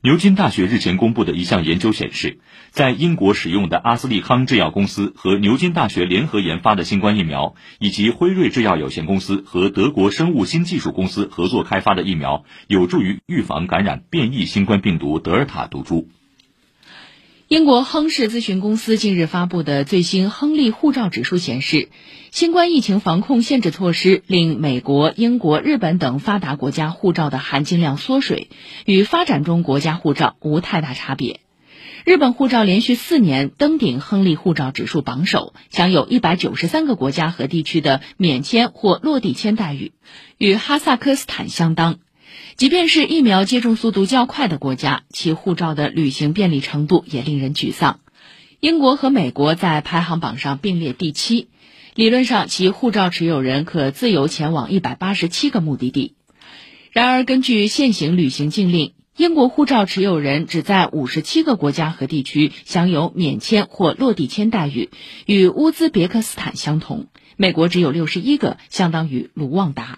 牛津大学日前公布的一项研究显示，在英国使用的阿斯利康制药公司和牛津大学联合研发的新冠疫苗，以及辉瑞制药有限公司和德国生物新技术公司合作开发的疫苗，有助于预防感染变异新冠病毒德尔塔毒株。英国亨氏咨询公司近日发布的最新亨利护照指数显示，新冠疫情防控限制措施令美国、英国、日本等发达国家护照的含金量缩水，与发展中国家护照无太大差别。日本护照连续四年登顶亨利护照指数榜首，享有一百九十三个国家和地区的免签或落地签待遇，与哈萨克斯坦相当。即便是疫苗接种速度较快的国家，其护照的旅行便利程度也令人沮丧。英国和美国在排行榜上并列第七，理论上其护照持有人可自由前往一百八十七个目的地。然而，根据现行旅行禁令，英国护照持有人只在五十七个国家和地区享有免签或落地签待遇，与乌兹别克斯坦相同；美国只有六十一个，相当于卢旺达。